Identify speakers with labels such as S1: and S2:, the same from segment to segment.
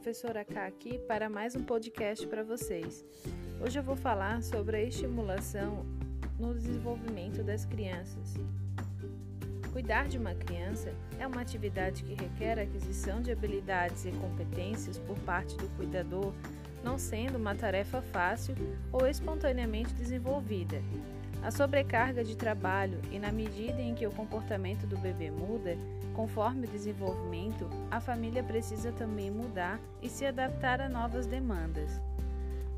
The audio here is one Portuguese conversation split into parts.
S1: professora K aqui para mais um podcast para vocês. Hoje eu vou falar sobre a estimulação no desenvolvimento das crianças. Cuidar de uma criança é uma atividade que requer aquisição de habilidades e competências por parte do cuidador, não sendo uma tarefa fácil ou espontaneamente desenvolvida. A sobrecarga de trabalho e na medida em que o comportamento do bebê muda, conforme o desenvolvimento, a família precisa também mudar e se adaptar a novas demandas.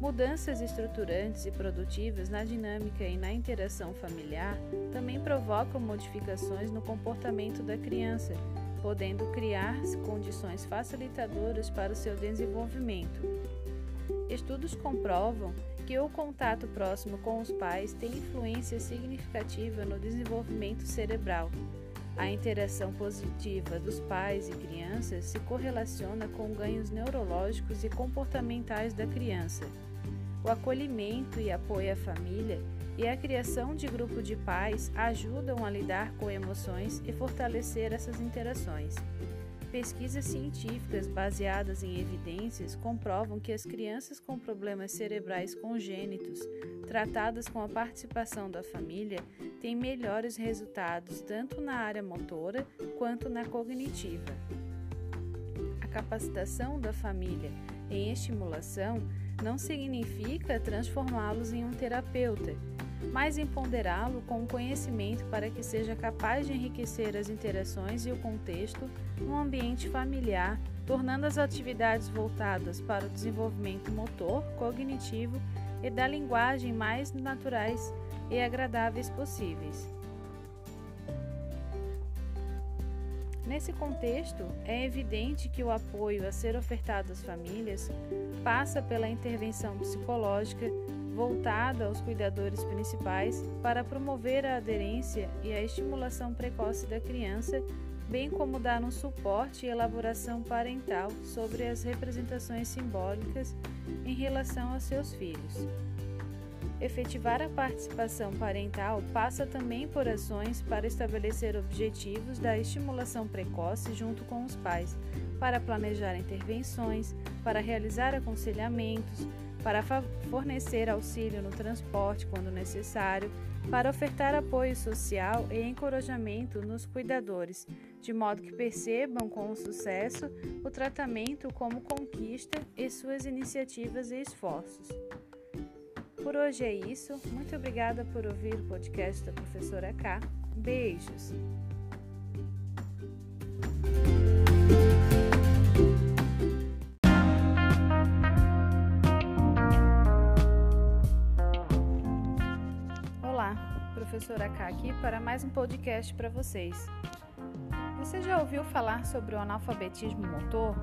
S1: Mudanças estruturantes e produtivas na dinâmica e na interação familiar também provocam modificações no comportamento da criança, podendo criar condições facilitadoras para o seu desenvolvimento. Estudos comprovam que o contato próximo com os pais tem influência significativa no desenvolvimento cerebral. A interação positiva dos pais e crianças se correlaciona com ganhos neurológicos e comportamentais da criança. O acolhimento e apoio à família e a criação de grupo de pais ajudam a lidar com emoções e fortalecer essas interações. Pesquisas científicas baseadas em evidências comprovam que as crianças com problemas cerebrais congênitos, tratadas com a participação da família, têm melhores resultados tanto na área motora quanto na cognitiva. A capacitação da família em estimulação não significa transformá-los em um terapeuta mas empoderá-lo com o conhecimento para que seja capaz de enriquecer as interações e o contexto no ambiente familiar, tornando as atividades voltadas para o desenvolvimento motor, cognitivo e da linguagem mais naturais e agradáveis possíveis. Nesse contexto, é evidente que o apoio a ser ofertado às famílias passa pela intervenção psicológica, voltada aos cuidadores principais para promover a aderência e a estimulação precoce da criança, bem como dar um suporte e elaboração parental sobre as representações simbólicas em relação aos seus filhos. Efetivar a participação parental passa também por ações para estabelecer objetivos da estimulação precoce junto com os pais, para planejar intervenções, para realizar aconselhamentos, para fornecer auxílio no transporte quando necessário, para ofertar apoio social e encorajamento nos cuidadores, de modo que percebam com sucesso o tratamento como conquista e suas iniciativas e esforços. Por hoje é isso. Muito obrigada por ouvir o podcast da professora K. Beijos! Professora K aqui para mais um podcast para vocês. Você já ouviu falar sobre o analfabetismo motor?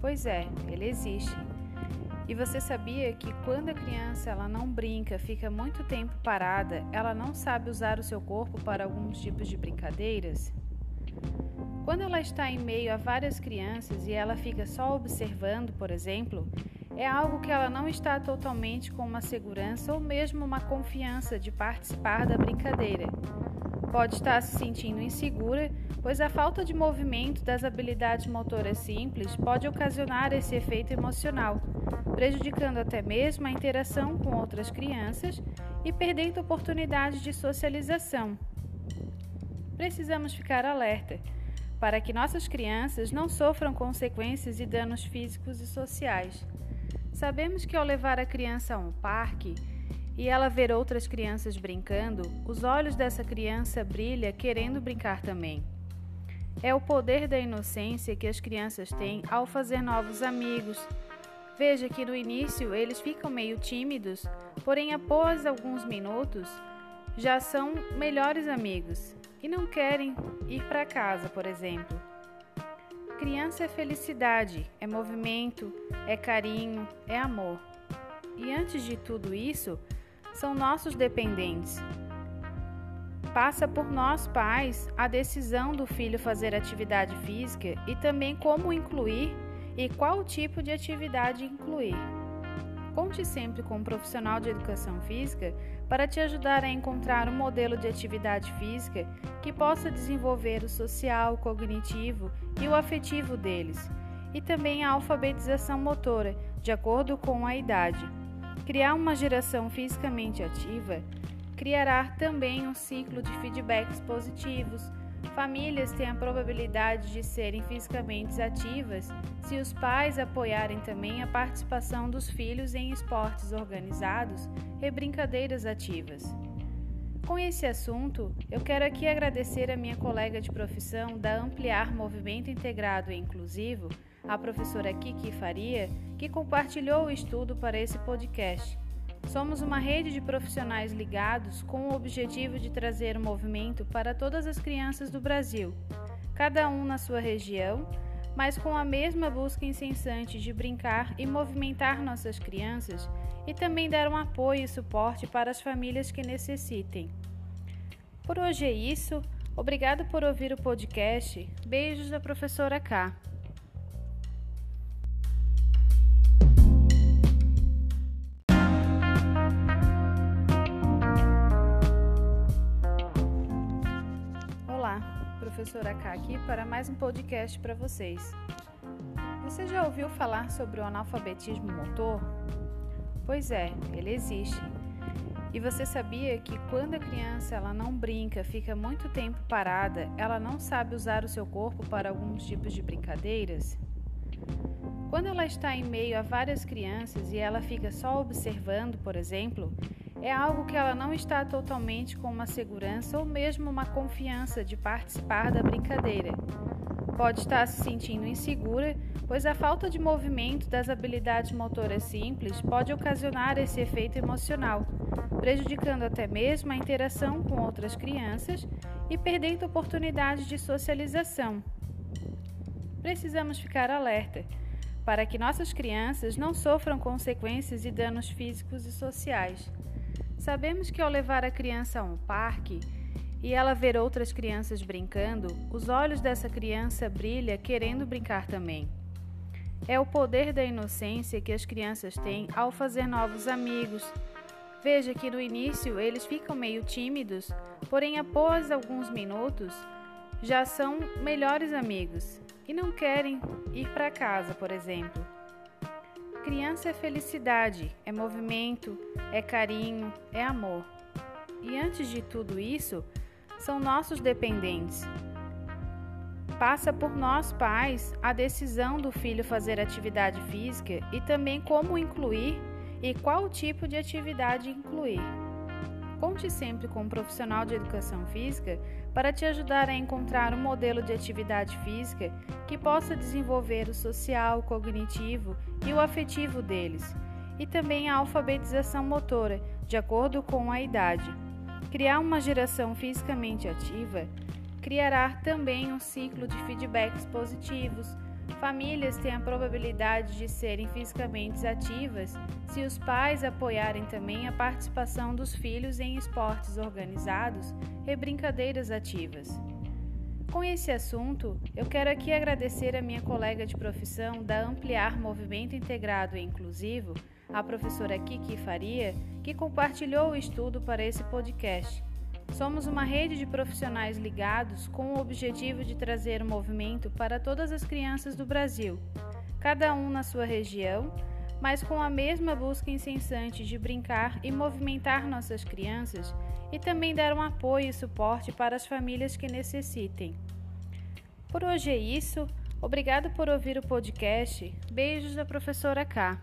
S1: Pois é, ele existe. E você sabia que quando a criança ela não brinca, fica muito tempo parada, ela não sabe usar o seu corpo para alguns tipos de brincadeiras? Quando ela está em meio a várias crianças e ela fica só observando, por exemplo, é algo que ela não está totalmente com uma segurança ou mesmo uma confiança de participar da brincadeira. Pode estar se sentindo insegura, pois a falta de movimento das habilidades motoras simples pode ocasionar esse efeito emocional, prejudicando até mesmo a interação com outras crianças e perdendo oportunidades de socialização. Precisamos ficar alerta para que nossas crianças não sofram consequências e danos físicos e sociais. Sabemos que ao levar a criança a um parque e ela ver outras crianças brincando, os olhos dessa criança brilham querendo brincar também. É o poder da inocência que as crianças têm ao fazer novos amigos. Veja que no início eles ficam meio tímidos, porém após alguns minutos já são melhores amigos e não querem ir para casa, por exemplo. Criança é felicidade, é movimento, é carinho, é amor. E antes de tudo isso, são nossos dependentes. Passa por nós, pais, a decisão do filho fazer atividade física e também como incluir e qual tipo de atividade incluir. Conte sempre com um profissional de educação física para te ajudar a encontrar um modelo de atividade física que possa desenvolver o social, o cognitivo e o afetivo deles e também a alfabetização motora, de acordo com a idade. Criar uma geração fisicamente ativa criará também um ciclo de feedbacks positivos. Famílias têm a probabilidade de serem fisicamente ativas se os pais apoiarem também a participação dos filhos em esportes organizados e brincadeiras ativas. Com esse assunto, eu quero aqui agradecer a minha colega de profissão da Ampliar Movimento Integrado e Inclusivo, a professora Kiki Faria, que compartilhou o estudo para esse podcast. Somos uma rede de profissionais ligados com o objetivo de trazer o movimento para todas as crianças do Brasil, cada um na sua região, mas com a mesma busca incessante de brincar e movimentar nossas crianças e também dar um apoio e suporte para as famílias que necessitem. Por hoje é isso. Obrigado por ouvir o podcast. Beijos da professora K. professora K aqui para mais um podcast para vocês. Você já ouviu falar sobre o analfabetismo motor? Pois é, ele existe. E você sabia que quando a criança ela não brinca, fica muito tempo parada, ela não sabe usar o seu corpo para alguns tipos de brincadeiras? Quando ela está em meio a várias crianças e ela fica só observando, por exemplo, é algo que ela não está totalmente com uma segurança ou mesmo uma confiança de participar da brincadeira. Pode estar se sentindo insegura pois a falta de movimento das habilidades motoras simples pode ocasionar esse efeito emocional, prejudicando até mesmo a interação com outras crianças e perdendo oportunidades de socialização. Precisamos ficar alerta para que nossas crianças não sofram consequências e danos físicos e sociais. Sabemos que ao levar a criança a um parque e ela ver outras crianças brincando, os olhos dessa criança brilham querendo brincar também. É o poder da inocência que as crianças têm ao fazer novos amigos. Veja que no início eles ficam meio tímidos, porém após alguns minutos já são melhores amigos e não querem ir para casa, por exemplo. Criança é felicidade, é movimento, é carinho, é amor. E antes de tudo isso, são nossos dependentes passa por nós pais a decisão do filho fazer atividade física e também como incluir e qual tipo de atividade incluir. Conte sempre com um profissional de educação física para te ajudar a encontrar um modelo de atividade física que possa desenvolver o social, o cognitivo e o afetivo deles, e também a alfabetização motora, de acordo com a idade. Criar uma geração fisicamente ativa criará também um ciclo de feedbacks positivos. Famílias têm a probabilidade de serem fisicamente ativas se os pais apoiarem também a participação dos filhos em esportes organizados e brincadeiras ativas. Com esse assunto, eu quero aqui agradecer a minha colega de profissão da Ampliar Movimento Integrado e Inclusivo, a professora Kiki Faria, que compartilhou o estudo para esse podcast. Somos uma rede de profissionais ligados com o objetivo de trazer o movimento para todas as crianças do Brasil, cada um na sua região, mas com a mesma busca incessante de brincar e movimentar nossas crianças e também dar um apoio e suporte para as famílias que necessitem. Por hoje é isso. Obrigado por ouvir o podcast. Beijos da professora K.